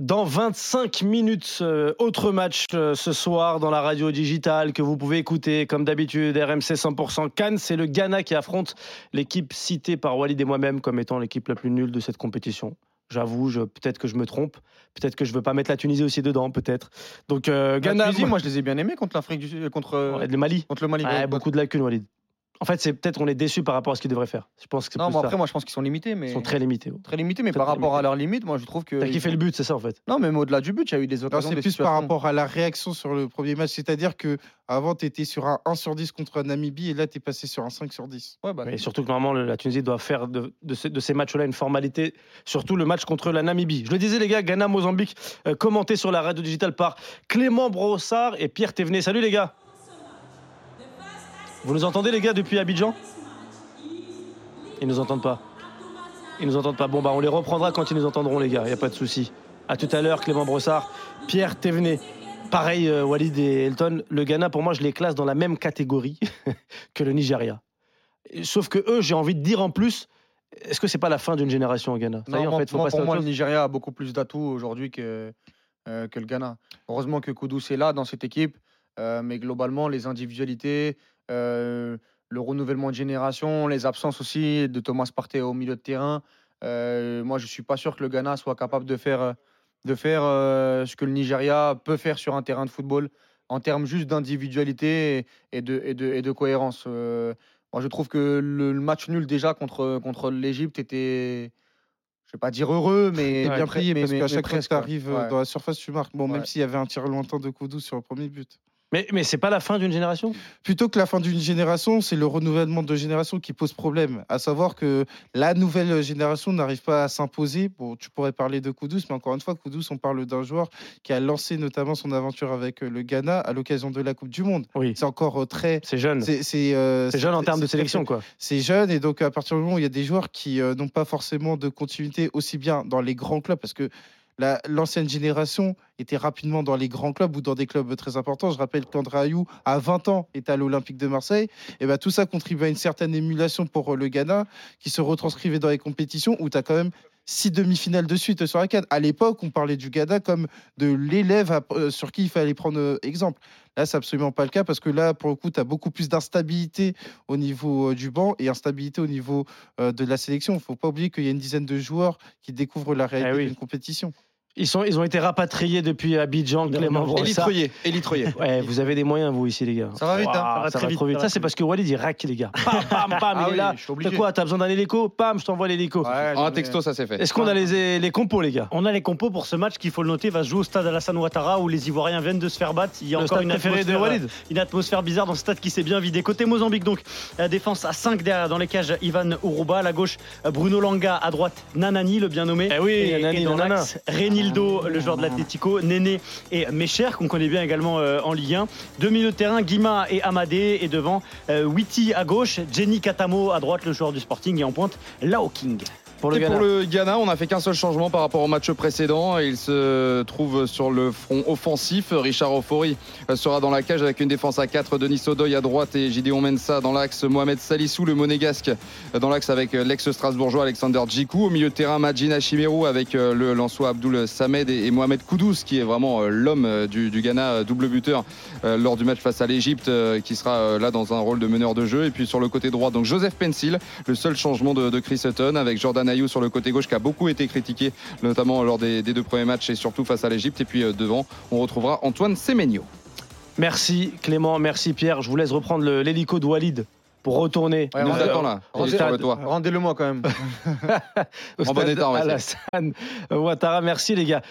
dans 25 minutes. Euh, autre match euh, ce soir dans la radio digitale que vous pouvez écouter comme d'habitude. RMC 100% Cannes, c'est le Ghana qui affronte l'équipe citée par Walid et moi-même comme étant l'équipe la plus nulle de cette compétition. J'avoue, peut-être que je me trompe. Peut-être que je veux pas mettre la Tunisie aussi dedans, peut-être. Donc Ghana. La Tunisie, moi, je les ai bien aimés contre l'Afrique du contre le Mali. Contre le Mali. beaucoup de lacunes, Walid. En fait, c'est peut-être on est déçu par rapport à ce qu'ils devraient faire. Je pense que non, mais après, moi, je pense qu'ils sont limités. Mais... Ils sont très limités. Très limités, mais par rapport à leurs limites, moi, je trouve que. T'as kiffé le but, c'est ça, en fait. Non, mais au-delà du but, il y a eu des occasions. C'est plus par rapport à la réaction sur le premier match. C'est-à-dire que avant, tu étais sur un 1 sur 10 contre Namibie et là, tu es passé sur un 5 sur 10. Ouais, bah, et surtout que normalement, la Tunisie doit faire de, ces, matchs-là une formalité, surtout le match contre la Namibie. Je le disais, les gars, Ghana-Mozambique, euh, commenté sur la radio digitale par Clément Brossard et Pierre Thévenet. Salut, les gars. Vous nous entendez, les gars, depuis Abidjan? Ils nous entendent pas. Ils nous entendent pas. Bon, bah, on les reprendra quand ils nous entendront, les gars. Il n'y a pas de souci. À tout à l'heure, Clément Brossard, Pierre Thévenet. Pareil, euh, Walid et Elton. Le Ghana, pour moi, je les classe dans la même catégorie que le Nigeria. Sauf que eux, j'ai envie de dire en plus, est-ce que c'est pas la fin d'une génération au Ghana? Non, en fait, faut Pour moi, le Nigeria a beaucoup plus d'atouts aujourd'hui que, euh, que le Ghana. Heureusement que Koudous est là dans cette équipe, euh, mais globalement, les individualités, le renouvellement de génération, les absences aussi de Thomas Partey au milieu de terrain. Euh, moi, je ne suis pas sûr que le Ghana soit capable de faire, de faire euh, ce que le Nigeria peut faire sur un terrain de football en termes juste d'individualité et de, et, de, et de cohérence. Euh, moi, je trouve que le, match nul déjà contre, contre l'Égypte était, je vais pas dire heureux, mais bien pris. parce qu'à chaque fois que tu arrives dans la surface, tu marques. Bon, même s'il y avait un tir lointain de Koudou sur le premier but. Mais, mais c'est pas la fin d'une génération? Plutôt que la fin d'une génération, c'est le renouvellement de génération qui pose problème. À savoir que la nouvelle génération n'arrive pas à s'imposer. Bon, tu pourrais parler de Koudous, mais encore une fois, Koudous, on parle d'un joueur qui a lancé notamment son aventure avec euh, le Ghana à l'occasion de la Coupe du Monde. Oui. C'est encore euh, très. C'est jeune. C'est euh, jeune en termes de sélection, quoi. C'est jeune, et donc à partir du moment où il y a des joueurs qui n'ont pas forcément de continuité aussi bien dans les grands clubs, parce que l'ancienne génération était rapidement dans les grands clubs ou dans des clubs très importants. Je rappelle qu'André Ayou, à 20 ans, est à l'Olympique de Marseille. Et ben, tout ça contribue à une certaine émulation pour euh, le Ghana, qui se retranscrivait dans les compétitions où tu as quand même six demi-finales de suite sur la canne. À l'époque, on parlait du Ghana comme de l'élève euh, sur qui il fallait prendre euh, exemple. Là, c'est absolument pas le cas parce que là, pour le coup, tu as beaucoup plus d'instabilité au niveau du banc et instabilité au niveau de la sélection. Il ne faut pas oublier qu'il y a une dizaine de joueurs qui découvrent la réalité eh d'une compétition. Ils, sont, ils ont été rapatriés depuis Abidjan, Clément Élitroyé. Élitroyé. Ouais, vous avez des moyens, vous, ici, les gars. Ça va vite, hein. ça va très vite. Trop vite. Ça, c'est parce que Walid, il rack, les gars. Pam, pam, pam, ah il est là. T'as quoi T'as besoin d'un hélico Pam, je t'envoie l'hélico. Ouais, un texto, ça c'est fait. Est-ce qu'on a les, les compos, les gars On a les compos pour ce match qu'il faut le noter. Va jouer au stade Alassane Ouattara où les Ivoiriens viennent de se faire battre. Il y a encore une atmosphère, Walid. une atmosphère bizarre dans ce stade qui s'est bien vidé. Côté Mozambique, donc, la défense à 5 derrière dans les cages. Ivan Uruba. À la gauche, Bruno Langa. À droite, Nanani, le bien nommé. Eh oui, Nanani, Renildo, le joueur de l'Atlético, Néné et Mécher, qu'on connaît bien également euh, en Ligue 1. Deux milieux de terrain, Guima et Amadé. Et devant, euh, Witty à gauche, Jenny Katamo à droite, le joueur du Sporting. Et en pointe, Lao King. Pour le, Ghana. pour le Ghana, on n'a fait qu'un seul changement par rapport au match précédent. Il se trouve sur le front offensif. Richard Ofori sera dans la cage avec une défense à 4. Denis Sodoy à droite et Gideon Mensa dans l'axe. Mohamed Salissou, le monégasque, dans l'axe avec l'ex-strasbourgeois Alexander Djikou. Au milieu de terrain, Majina Chimerou avec euh, le Lançois Abdul Samed et Mohamed Koudous, qui est vraiment euh, l'homme euh, du, Ghana, double buteur lors du match face à l'Égypte, qui sera là dans un rôle de meneur de jeu. Et puis sur le côté droit, donc Joseph Pencil, le seul changement de, de Chris Hutton avec Jordan sur le côté gauche qui a beaucoup été critiqué, notamment lors des, deux premiers matchs et surtout face à l'Egypte. Et puis euh, devant, on retrouvera Antoine Semenyo. Merci Clément, merci Pierre. Je vous laisse reprendre l'hélico de Walid pour retourner. Ouais, là. Rendez-le moi quand même. en bon état, Alassane Ouattara, merci les gars.